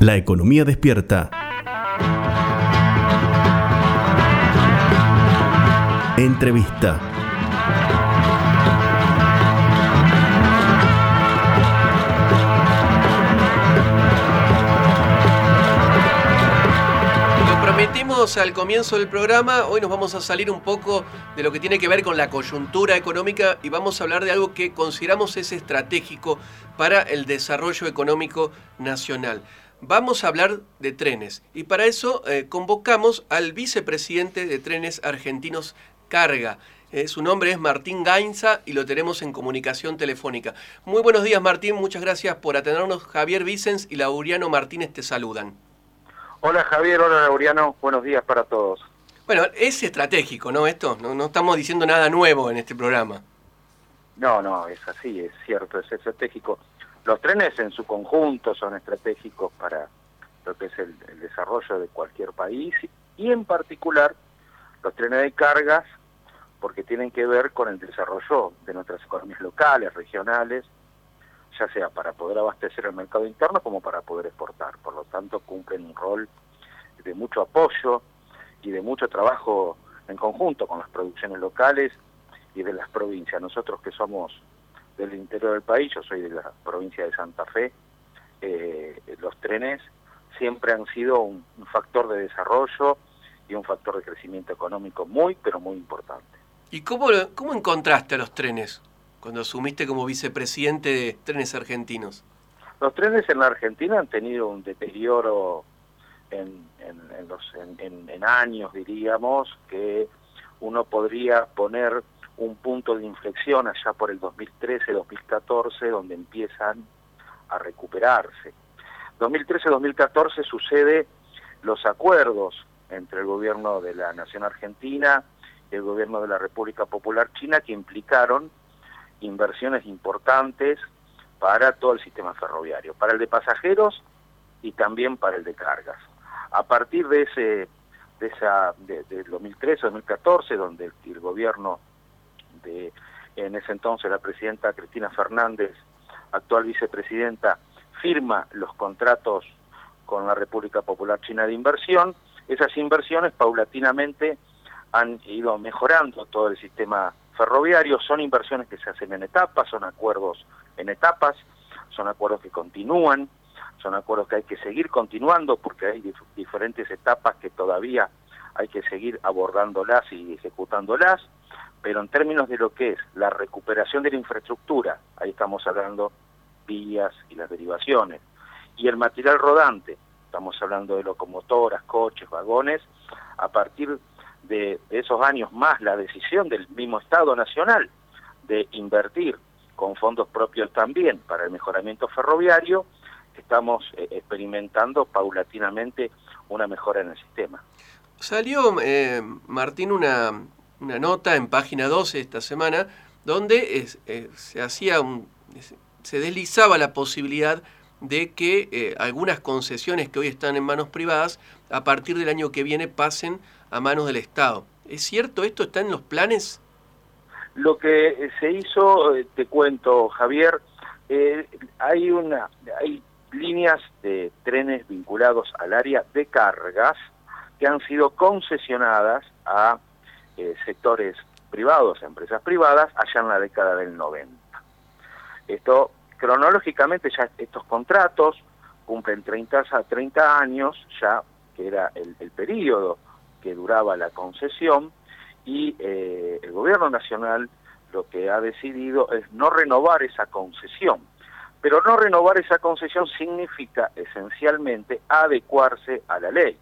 La economía despierta. Entrevista. prometimos al comienzo del programa, hoy nos vamos a salir un poco de lo que tiene que ver con la coyuntura económica y vamos a hablar de algo que consideramos es estratégico para el desarrollo económico nacional. Vamos a hablar de trenes y para eso eh, convocamos al vicepresidente de Trenes Argentinos Carga. Eh, su nombre es Martín Gainza y lo tenemos en comunicación telefónica. Muy buenos días Martín, muchas gracias por atendernos. Javier Vicens y Lauriano Martínez te saludan. Hola Javier, hola Lauriano, buenos días para todos. Bueno, es estratégico, ¿no? Esto, no, estamos diciendo nada nuevo en este programa. No, no, es así, es cierto, es estratégico. Los trenes en su conjunto son estratégicos para lo que es el, desarrollo de cualquier país y en particular los trenes de cargas porque tienen que ver con el desarrollo de nuestras economías locales, regionales, ya sea para poder abastecer el mercado interno como para poder exportar. Por lo tanto, cumplen un rol de mucho apoyo y de mucho trabajo en conjunto con las producciones locales y de las provincias. Nosotros que somos del interior del país, yo soy de la provincia de Santa Fe, eh, los trenes siempre han sido un, factor de desarrollo y un factor de crecimiento económico muy, pero muy importante. ¿Y cómo, cómo encontraste a los trenes? cuando asumiste como vicepresidente de Trenes Argentinos? Los trenes en la Argentina han tenido un deterioro en, en, años, diríamos, que uno podría poner un punto de inflexión allá por el 2013-2014, donde empiezan a recuperarse. 2013-2014 sucede los acuerdos entre el gobierno de la Nación Argentina y el gobierno de la República Popular China que implicaron inversiones importantes para todo el sistema ferroviario, para el de pasajeros y también para el de cargas. A partir de ese de esa de, 2013-2014, donde el, gobierno en ese entonces la presidenta Cristina Fernández, actual vicepresidenta, firma los contratos con la República Popular China de Inversión, esas inversiones paulatinamente han ido mejorando todo el sistema ferroviarios, son inversiones que se hacen en etapas, son acuerdos en etapas, son acuerdos que continúan, son acuerdos que hay que seguir continuando porque hay diferentes etapas que todavía hay que seguir abordándolas y ejecutándolas, pero en términos de lo que es la recuperación de la infraestructura, ahí estamos hablando vías y las derivaciones, y el material rodante, estamos hablando de locomotoras, coches, vagones, a partir de, esos años más la decisión del mismo Estado Nacional de invertir con fondos propios también para el mejoramiento ferroviario, estamos eh, experimentando paulatinamente una mejora en el sistema. Salió, eh, Martín, una, una, nota en página 12 esta semana donde eh, se hacía un, se deslizaba la posibilidad de que algunas concesiones que hoy están en manos privadas a partir del año que viene pasen a manos del Estado. ¿Es cierto esto? ¿Está en los planes? Lo que eh, se hizo, eh, te cuento, Javier, eh, hay una hay líneas de trenes vinculados al área de cargas que han sido concesionadas a sectores privados, empresas privadas, allá en la década del 90. Esto, cronológicamente, ya estos contratos cumplen 30 a 30 años, ya que era el, el periodo que duraba la concesión y eh, el gobierno nacional lo que ha decidido es no renovar esa concesión. Pero no renovar esa concesión significa esencialmente adecuarse a la ley.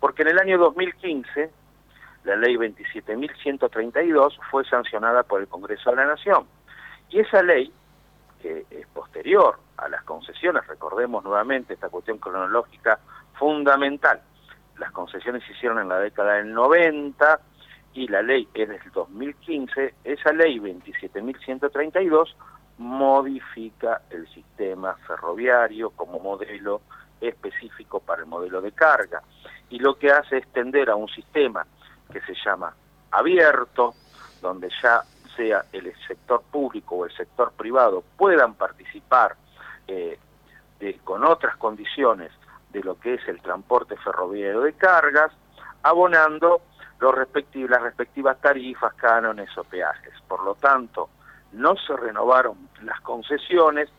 Porque en el año 2015, la ley 27.132 fue sancionada por el Congreso de la Nación. Y esa ley, que es posterior a las concesiones, recordemos nuevamente esta cuestión cronológica fundamental, las concesiones se hicieron en la década del 90 y la ley es del 2015, esa ley 27.132 modifica el sistema ferroviario como modelo específico para el modelo de carga y lo que hace es tender a un sistema que se llama abierto, donde ya sea el sector público o el sector privado puedan participar eh, con otras condiciones de lo que es el transporte ferroviario de cargas, abonando los las respectivas tarifas, cánones o peajes. Por lo tanto, no se renovaron las concesiones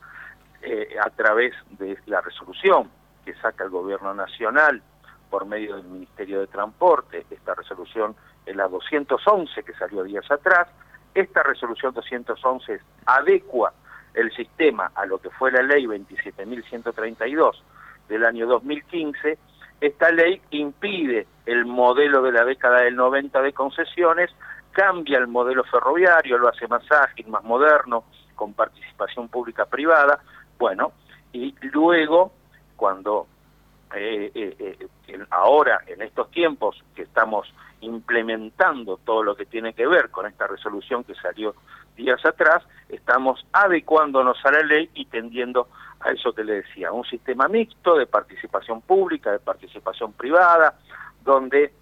eh, a través de la resolución que saca el gobierno nacional por medio del Ministerio de Transporte. Esta resolución es la 211 que salió días atrás. Esta resolución 211 adecua el sistema a lo que fue la ley 27.132 del año 2015. Esta ley impide el modelo de la década del 90 de concesiones, cambia el modelo ferroviario, lo hace más ágil, más moderno, con participación pública privada. Bueno, y luego, cuando eh, eh, eh, ahora, en estos tiempos que estamos implementando todo lo que tiene que ver con esta resolución que salió días atrás, estamos adecuándonos a la ley y tendiendo a eso que le decía, un sistema mixto de participación pública, de participación privada, donde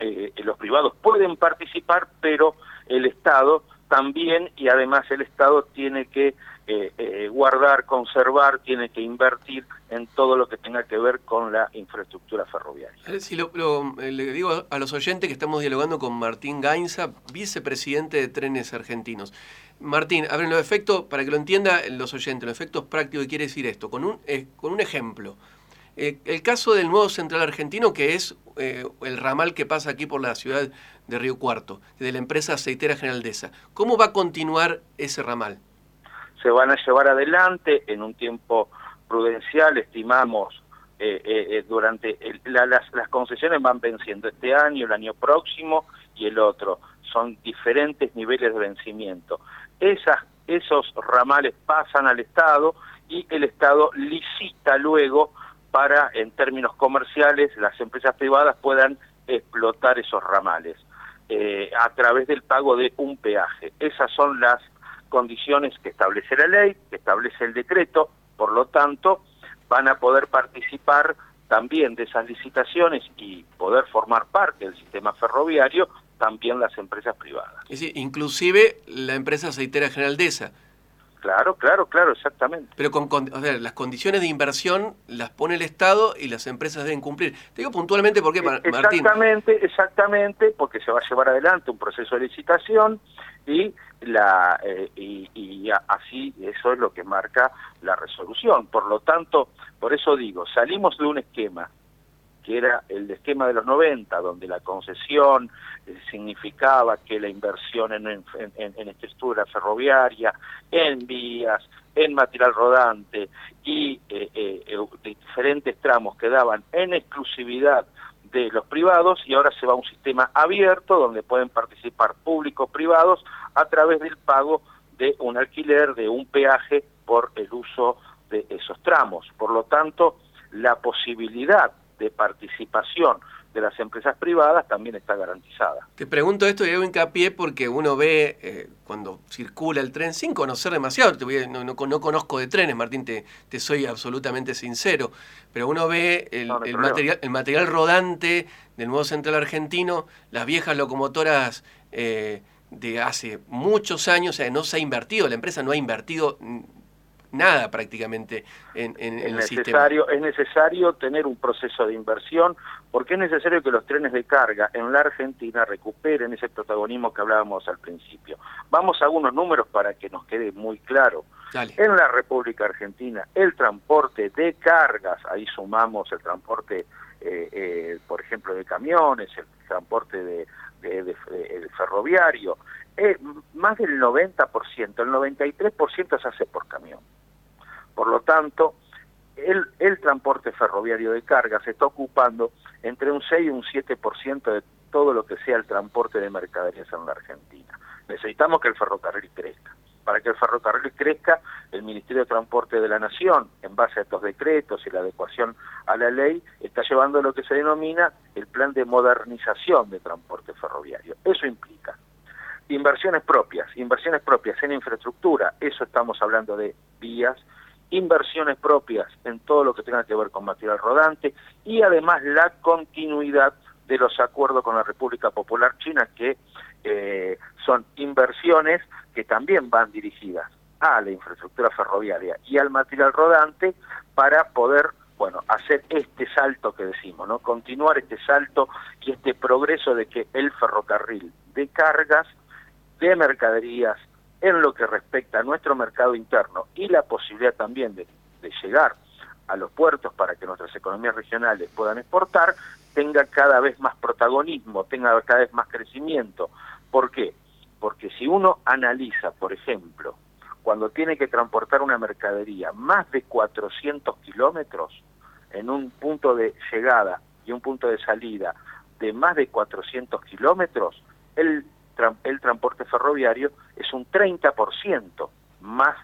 eh, los privados pueden participar, pero el Estado también y además el Estado tiene que eh, eh, guardar, conservar, tiene que invertir en todo lo que tenga que ver con la infraestructura ferroviaria. Si lo, le digo a los oyentes que estamos dialogando con Martín Gainza, vicepresidente de Trenes Argentinos. Martín, a ver, los efectos, para que lo entiendan los oyentes, los efectos prácticos, ¿qué quiere decir esto? Con un, con un ejemplo. El caso del nuevo central argentino, que es el ramal que pasa aquí por la ciudad de Río Cuarto, de la empresa aceitera General Deza. ¿Cómo va a continuar ese ramal? Se van a llevar adelante en un tiempo prudencial, estimamos, eh, eh, eh, durante las, las concesiones van venciendo este año, el año próximo y el otro. Son diferentes niveles de vencimiento. Esas, esos ramales pasan al Estado y el Estado licita luego para, en términos comerciales, las empresas privadas puedan explotar esos ramales. Eh, a través del pago de un peaje. Esas son las condiciones que establece la ley, que establece el decreto, por lo tanto, van a poder participar también de esas licitaciones y poder formar parte del sistema ferroviario también las empresas privadas. Inclusive la empresa aceitera General Claro, claro, claro, exactamente. Pero con, las condiciones de inversión las pone el Estado y las empresas deben cumplir. Te digo puntualmente por qué, eh, Martín. Exactamente, exactamente, porque se va a llevar adelante un proceso de licitación y la eh, y, y, así eso es lo que marca la resolución. Por lo tanto, por eso digo, salimos de un esquema que era el esquema de los 90, donde la concesión eh, significaba que la inversión en, estructura ferroviaria, en vías, en material rodante y eh, eh, diferentes tramos quedaban en exclusividad de los privados y ahora se va a un sistema abierto donde pueden participar públicos privados a través del pago de un alquiler, de un peaje por el uso de esos tramos. Por lo tanto, la posibilidad de participación de las empresas privadas también está garantizada. Te pregunto esto y hago hincapié porque uno ve eh, cuando circula el tren, sin conocer demasiado, no, no, conozco de trenes, Martín, te, te, soy absolutamente sincero, pero uno ve el, material, el material rodante del nuevo central argentino, las viejas locomotoras eh, de hace muchos años, o sea, no se ha invertido, la empresa no ha invertido nada prácticamente en, el necesario, Es necesario tener un proceso de inversión porque es necesario que los trenes de carga en la Argentina recuperen ese protagonismo que hablábamos al principio. Vamos a algunos números para que nos quede muy claro. En la República Argentina, el transporte de cargas, ahí sumamos el transporte, eh, eh, por ejemplo, de camiones, el transporte de, ferroviario, eh, más del 90%, el 93% se hace por camión. Por lo tanto, el, transporte ferroviario de carga se está ocupando entre un 6 y un 7% de todo lo que sea el transporte de mercaderías en la Argentina. Necesitamos que el ferrocarril crezca. Para que el ferrocarril crezca, el Ministerio de Transporte de la Nación, en base a estos decretos y la adecuación a la ley, está llevando lo que se denomina el plan de modernización de transporte ferroviario. Eso implica inversiones propias, inversiones propias en infraestructura, eso estamos hablando de vías, inversiones propias en todo lo que tenga que ver con material rodante y además la continuidad de los acuerdos con la República Popular China que eh, son inversiones que también van dirigidas a la infraestructura ferroviaria y al material rodante para poder bueno, hacer este salto que decimos, ¿no? Continuar este salto y este progreso de que el ferrocarril de cargas, de mercaderías, en lo que respecta a nuestro mercado interno y la posibilidad también de, llegar a los puertos para que nuestras economías regionales puedan exportar, tenga cada vez más protagonismo, tenga cada vez más crecimiento. ¿Por qué? Porque si uno analiza, por ejemplo, cuando tiene que transportar una mercadería más de 400 kilómetros en un punto de llegada y un punto de salida de más de 400 kilómetros, el, el transporte ferroviario es un 30% más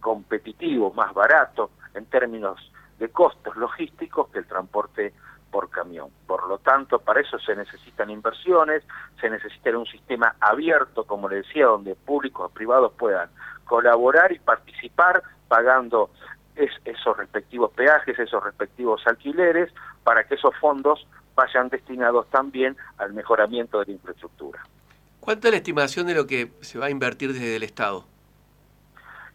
competitivo, más barato en términos de costos logísticos que el transporte por camión. Por lo tanto, para eso se necesitan inversiones, se necesita un sistema abierto, como le decía, donde públicos o privados puedan colaborar y participar pagando esos respectivos peajes, esos respectivos alquileres, para que esos fondos vayan destinados también al mejoramiento de la infraestructura. ¿Cuánta es la estimación de lo que se va a invertir desde el Estado?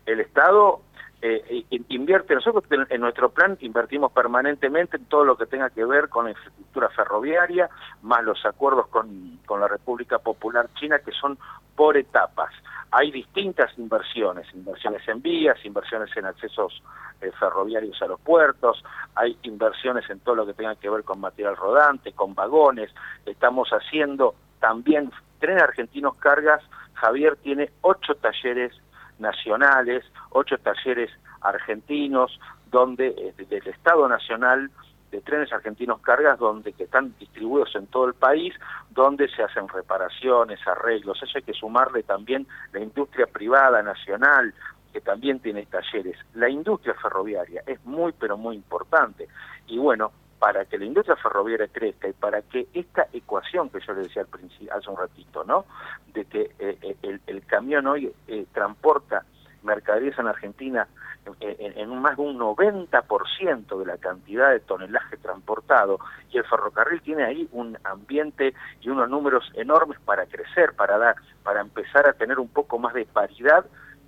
El Estado eh, invierte, nosotros en nuestro plan invertimos permanentemente en todo lo que tenga que ver con la infraestructura ferroviaria, más los acuerdos con, con la República Popular China que son por etapas. Hay distintas inversiones, inversiones en vías, inversiones en accesos eh, ferroviarios a los puertos, hay inversiones en todo lo que tenga que ver con material rodante, con vagones, estamos haciendo también Tren Argentinos Cargas, Javier tiene ocho talleres nacionales, ocho talleres argentinos, donde eh, del Estado Nacional de trenes argentinos cargas donde que están distribuidos en todo el país, donde se hacen reparaciones, arreglos. Eso hay que sumarle también la industria privada nacional, que también tiene talleres. La industria ferroviaria es muy, pero muy importante. Y bueno, para que la industria ferroviaria crezca y para que esta ecuación que yo le decía al principio, hace un ratito, ¿no? De que eh, eh, el, camión hoy eh, transporta mercaderías en Argentina en, en, más de un 90% de la cantidad de tonelaje transportado y el ferrocarril tiene ahí un ambiente y unos números enormes para crecer, para dar, para empezar a tener un poco más de paridad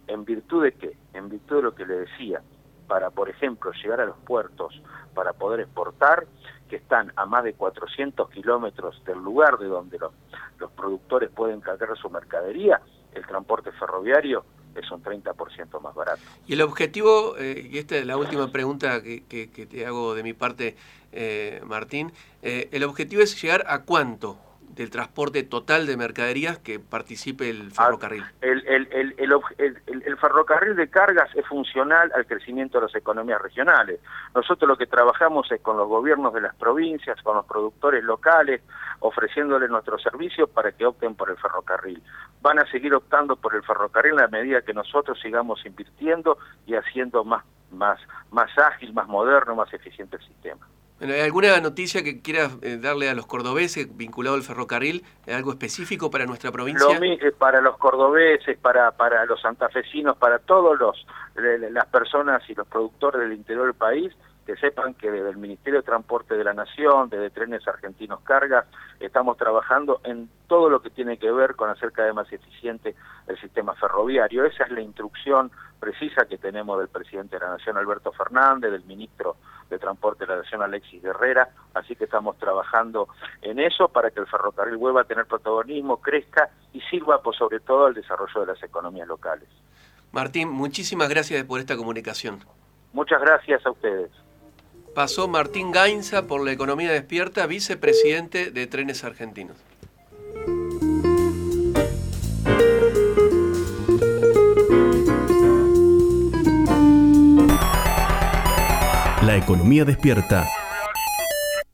en virtud de qué? En virtud de lo que le decía, para, por ejemplo, llegar a los puertos, para poder exportar, que están a más de 400 kilómetros del lugar de donde los, los productores pueden cargar su mercadería, el transporte ferroviario es un 30% más barato. Y el objetivo, eh, y esta es la última pregunta que, que, te hago de mi parte, eh, Martín, eh, el objetivo es llegar a cuánto del transporte total de mercaderías que participe el ah, ferrocarril? El, el, ferrocarril de cargas es funcional al crecimiento de las economías regionales. Nosotros lo que trabajamos es con los gobiernos de las provincias, con los productores locales, ofreciéndoles nuestros servicios para que opten por el ferrocarril. Van a seguir optando por el ferrocarril a medida que nosotros sigamos invirtiendo y haciendo más, más, más ágil, más moderno, más eficiente el sistema. ¿Hay alguna noticia que quieras eh, darle a los cordobeses vinculado al ferrocarril? ¿Algo específico para nuestra provincia? Lo, eh, para los cordobeses, para, para los santafesinos, para todos los las personas y los productores del interior del país, que sepan que desde el Ministerio de Transporte de la Nación, desde Trenes Argentinos Cargas, estamos trabajando en todo lo que tiene que ver con hacer cada vez más eficiente el sistema ferroviario. Esa es la instrucción precisa que tenemos del presidente de la Nación, Alberto Fernández, del ministro de Transporte de la Nación, Alexis Guerrera, así que estamos trabajando en eso para que el ferrocarril vuelva a tener protagonismo, crezca y sirva por sobre todo al desarrollo de las economías locales. Martín, muchísimas gracias por esta comunicación. Muchas gracias a ustedes. Pasó Martín Gainza por la economía despierta, vicepresidente de Trenes Argentinos. La economía despierta